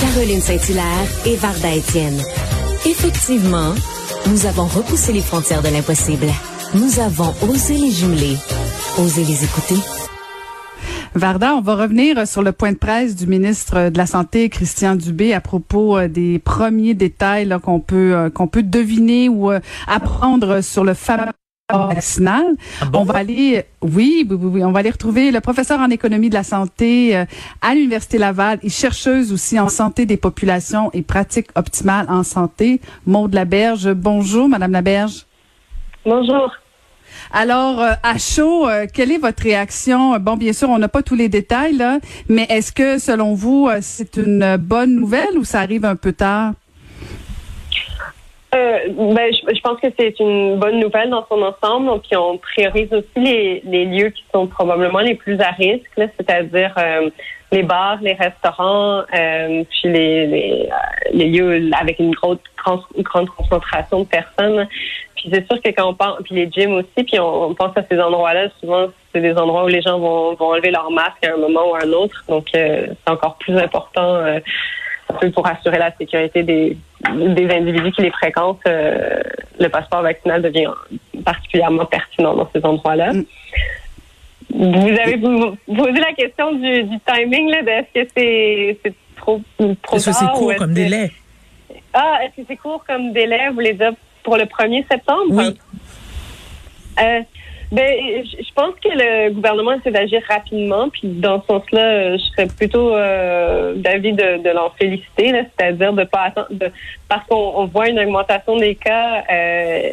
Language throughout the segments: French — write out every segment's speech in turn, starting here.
Caroline Saint-Hilaire et Varda Étienne. Effectivement, nous avons repoussé les frontières de l'impossible. Nous avons osé les jumeler, osé les écouter. Varda, on va revenir sur le point de presse du ministre de la Santé, Christian Dubé, à propos euh, des premiers détails qu'on peut euh, qu'on peut deviner ou euh, apprendre sur le fameux vaccinal. Ah On va aller, oui, oui, oui, on va aller retrouver le professeur en économie de la santé à l'Université Laval et chercheuse aussi en santé des populations et pratiques optimales en santé, Maude Laberge. Bonjour, Madame Laberge. Bonjour. Alors, euh, à chaud, euh, quelle est votre réaction? Bon, bien sûr, on n'a pas tous les détails, là, mais est-ce que, selon vous, euh, c'est une bonne nouvelle ou ça arrive un peu tard? Euh, ben, je, pense que c'est une bonne nouvelle dans son ensemble. Donc, on priorise aussi les, les, lieux qui sont probablement les plus à risque, c'est-à-dire euh, les bars, les restaurants, euh, puis les, les, les, lieux avec une grosse, grande concentration de personnes. Puis c'est sûr que quand on pense, puis les gyms aussi, puis on, pense à ces endroits-là, souvent c'est des endroits où les gens vont, vont enlever leur masque à un moment ou à un autre. Donc, c'est encore plus important pour assurer la sécurité des, des individus qui les fréquentent, euh, le passeport vaccinal devient particulièrement pertinent dans ces endroits-là. Mm. Vous avez posé la question du, du timing, là, de est-ce que c'est, trop Est-ce que c'est court comme délai? Ah, est-ce que c'est court comme délai, vous voulez dire pour le 1er septembre? Oui. Euh, ben, je pense que le gouvernement essaie d'agir rapidement, puis dans ce sens-là, je serais plutôt euh, d'avis de, de l'en féliciter, c'est-à-dire de pas attendre, de, parce qu'on on voit une augmentation des cas euh,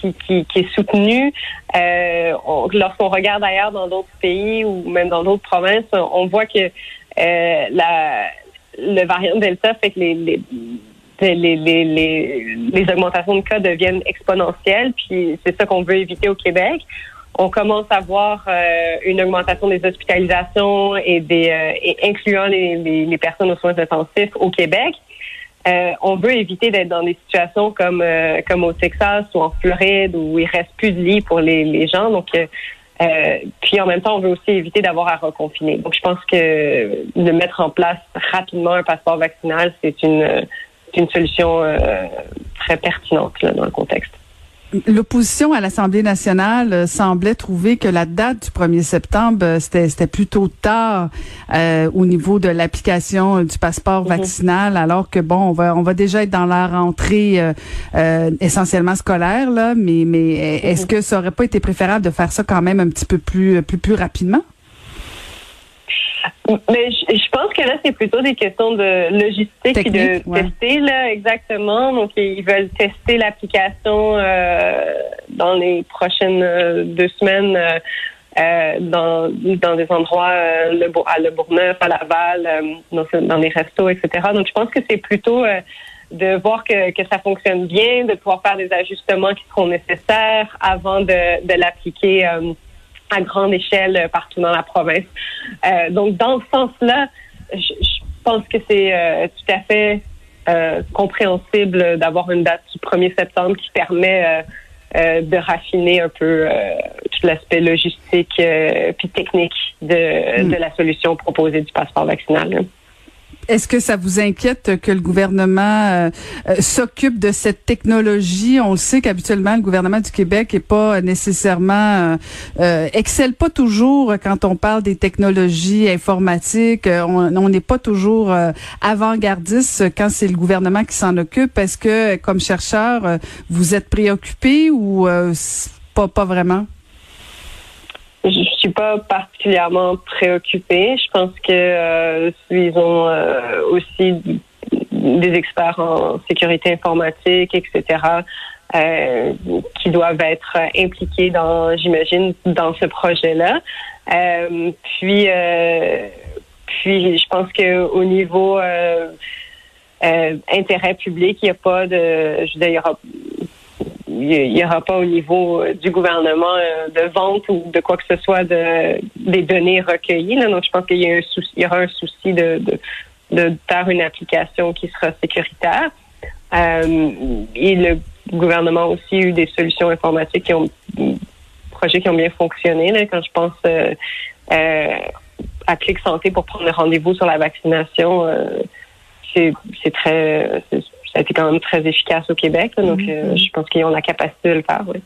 qui, qui, qui, est soutenue. Euh, lorsqu'on regarde ailleurs dans d'autres pays ou même dans d'autres provinces, on voit que euh, la, le variant Delta fait que les, les les, les, les, les, augmentations de cas deviennent exponentielles, puis c'est ça qu'on veut éviter au Québec. On commence à voir euh, une augmentation des hospitalisations et des euh, et incluant les, les, les, personnes aux soins intensifs au Québec. Euh, on veut éviter d'être dans des situations comme euh, comme au Texas ou en Floride où il reste plus de lits pour les, les gens. Donc puis en même temps, on veut aussi éviter d'avoir à reconfiner. Donc je pense que de mettre en place rapidement un passeport vaccinal, c'est une une solution euh, très pertinente là, dans le contexte. L'opposition à l'Assemblée nationale euh, semblait trouver que la date du 1er septembre, euh, c'était, plutôt tard euh, au niveau de l'application du passeport mm-hmm. vaccinal, alors que bon, on va on va déjà être dans la rentrée euh, essentiellement scolaire là, mais mais est-ce mm-hmm. que ça aurait pas été préférable de faire ça quand même un petit peu plus plus plus rapidement? Mais je, pense que là, c'est plutôt des questions de logistique et de tester, là, exactement. Donc, ils veulent tester l'application euh, dans les prochaines euh, deux semaines euh, dans, dans des endroits le, à Le Bourgneuf, à Laval, dans, dans les restos, etc. Donc, je pense que c'est plutôt de voir que, que ça fonctionne bien, de pouvoir faire des ajustements qui seront nécessaires avant de, de l'appliquer à grande échelle euh, partout dans la province. Euh, donc, dans ce sens-là, je, je, pense que c'est euh, tout à fait euh, compréhensible d'avoir une date du 1er septembre qui permet euh, de raffiner un peu tout l'aspect logistique puis technique de, mm. de la solution proposée du passeport vaccinal. Est-ce que ça vous inquiète que le gouvernement euh, euh, s'occupe de cette technologie? On le sait qu'habituellement le gouvernement du Québec est pas nécessairement euh, excelle pas toujours quand on parle des technologies informatiques. On n'est pas toujours avant-gardiste quand c'est le gouvernement qui s'en occupe. Est-ce que comme chercheur vous êtes préoccupé ou pas pas vraiment? Je suis pas particulièrement préoccupée. Je pense que euh, ils ont euh, aussi des experts en sécurité informatique, etc., euh, qui doivent être impliqués dans, j'imagine, dans ce projet-là. Euh, puis, euh, puis, je pense que au niveau intérêt public, il n'y a pas de, je veux dire, il n'y aura pas au niveau euh, du gouvernement euh, de vente ou de quoi que ce soit de des données recueillies. Donc, je pense qu'il y, a un y aura un souci de, de, de faire une application qui sera sécuritaire. Euh, et le gouvernement a aussi eu des solutions informatiques qui ont projets qui ont bien fonctionné. Quand je pense à Clic Santé pour prendre rendez-vous sur la vaccination, c'est très, ça a été quand même très efficace au Québec. donc, mm-hmm. je pense qu'ils ont la capacité de le faire. Oui.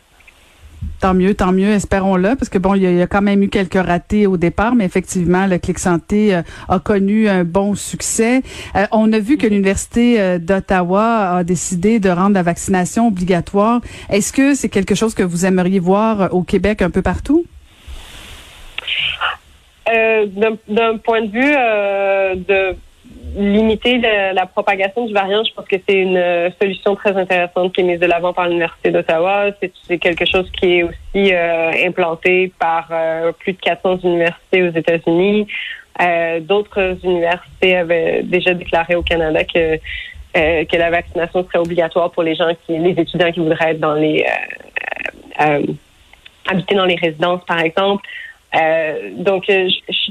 Tant mieux, tant mieux, espérons-le, parce que bon, il y, a, quand même eu quelques ratés au départ, mais effectivement, le Clic Santé euh, a connu un bon succès. Euh, on a vu que l'Université euh, d'Ottawa a décidé de rendre la vaccination obligatoire. Est-ce que c'est quelque chose que vous aimeriez voir au Québec un peu partout? D'un point de vue de limiter la propagation du variant, je pense que c'est une euh, solution très intéressante qui est mise de l'avant par l'Université d'Ottawa. C'est quelque chose qui est aussi euh, implanté par euh, plus de 400 universités aux États-Unis. D'autres universités avaient déjà déclaré au Canada que que la vaccination serait obligatoire pour les gens qui, les étudiants qui voudraient être dans les habiter dans les résidences, par exemple. donc, je, je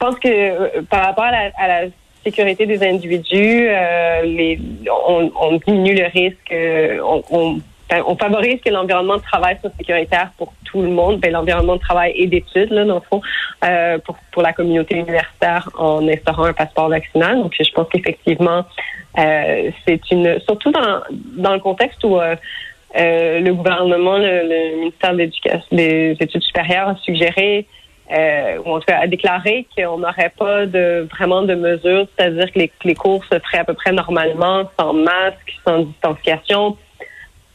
pense que euh, par rapport à la, sécurité des individus, euh, les, on, on, diminue le risque, euh, on, on, on favorise que l'environnement de travail soit sécuritaire pour tout le monde, ben, l'environnement de travail et d'études, là, dans le fond, euh, pour, pour la communauté universitaire en instaurant un passeport vaccinal. Donc, je pense qu'effectivement, c'est une, surtout dans, dans le contexte où le gouvernement, le, le ministère de l'Éducation, des études supérieures a suggéré euh, cas a déclaré qu'on n'aurait pas de vraiment de mesures, c'est-à-dire que les, cours se feraient à peu près normalement, sans masque, sans distanciation.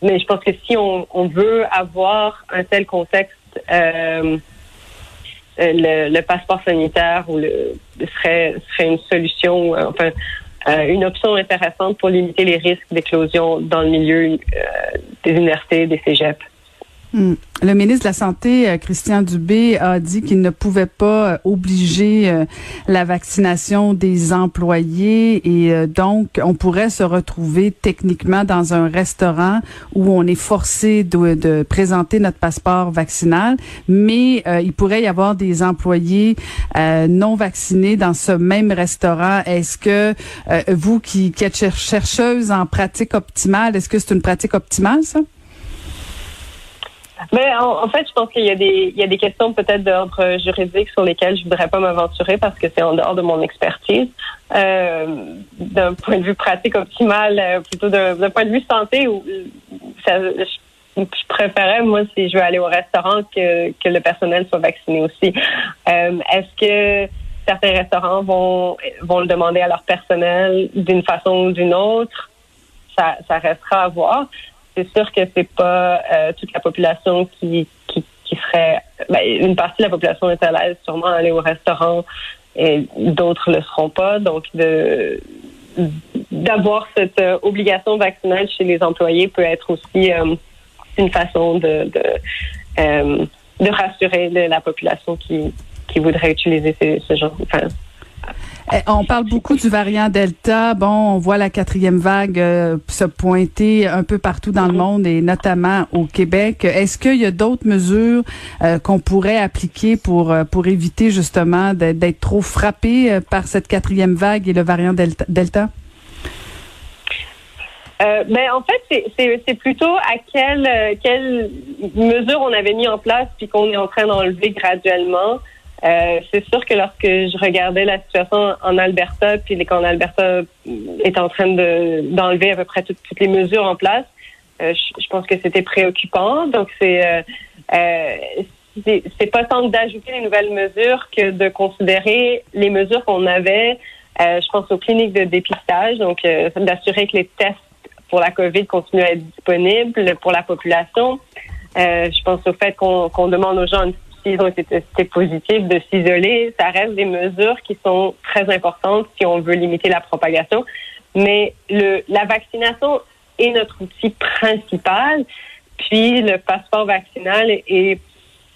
Mais je pense que si on, on veut avoir un tel contexte, euh, le, le, passeport sanitaire ou le serait serait une solution, enfin euh, une option intéressante pour limiter les risques d'éclosion dans le milieu euh, des universités, des cégeps. Hmm. Le ministre de la Santé, euh, Christian Dubé, a dit qu'il ne pouvait pas euh, obliger euh, la vaccination des employés et donc on pourrait se retrouver techniquement dans un restaurant où on est forcé de, présenter notre passeport vaccinal, mais il pourrait y avoir des employés non vaccinés dans ce même restaurant. Est-ce que vous qui, qui êtes chercheuse en pratique optimale, est-ce que c'est une pratique optimale ça? Mais en, fait, je pense qu'il y a des des questions peut-être d'ordre juridique sur lesquelles je voudrais pas m'aventurer parce que c'est en dehors de mon expertise. Euh, d'un point de vue pratique optimal, euh, plutôt d'un point de vue santé, ça, je, préférais moi si je veux aller au restaurant que le personnel soit vacciné aussi. Euh, Est-ce que certains restaurants vont vont le demander à leur personnel d'une façon ou d'une autre? Ça restera à voir c'est sûr que c'est pas euh, toute la population qui, qui, qui serait ben, une partie de la population est à l'aise sûrement à aller au restaurant et d'autres le seront pas. Donc de d'avoir cette euh, obligation vaccinale chez les employés peut être aussi euh, une façon de de, de rassurer la population qui, qui voudrait utiliser ce, ce genre enfin, on parle beaucoup du variant Delta. Bon, on voit la quatrième vague euh, se pointer un peu partout dans le monde et notamment au Québec. Est-ce qu'il y a d'autres mesures euh, qu'on pourrait appliquer pour euh, pour éviter justement d'être trop frappé par cette quatrième vague et le variant Delta? ben en fait, c'est plutôt à quelle quelle mesure on avait mis en place puis qu'on est en train d'enlever graduellement. Euh, c'est sûr que lorsque je regardais la situation en Alberta, puis quand Alberta est en train de d'enlever à peu près toutes, les mesures en place, euh, je, pense que c'était préoccupant. Donc c'est euh, euh c'est pas tant d'ajouter les nouvelles mesures que de considérer les mesures qu'on avait. je pense aux cliniques de dépistage, donc d'assurer que les tests pour la COVID continuent à être disponibles pour la population. je pense au fait qu'on demande aux gens s'ils ont été testés positifs, de s'isoler. Ça reste des mesures qui sont très importantes si on veut limiter la propagation. Mais la vaccination est notre outil principal. Puis le passeport vaccinal est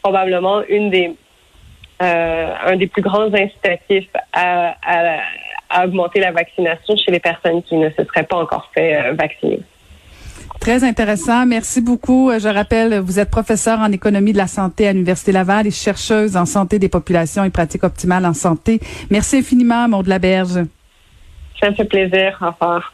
probablement une des euh, un des plus grands incitatifs à, à, à, augmenter la vaccination chez les personnes qui ne se seraient pas encore fait euh, vacciner. Très intéressant. Merci beaucoup. Je rappelle, vous êtes professeur en économie de la santé à l'Université Laval et chercheuse en santé des populations et pratiques optimales en santé. Merci infiniment, Maud Laberge. Ça me fait plaisir. Au revoir.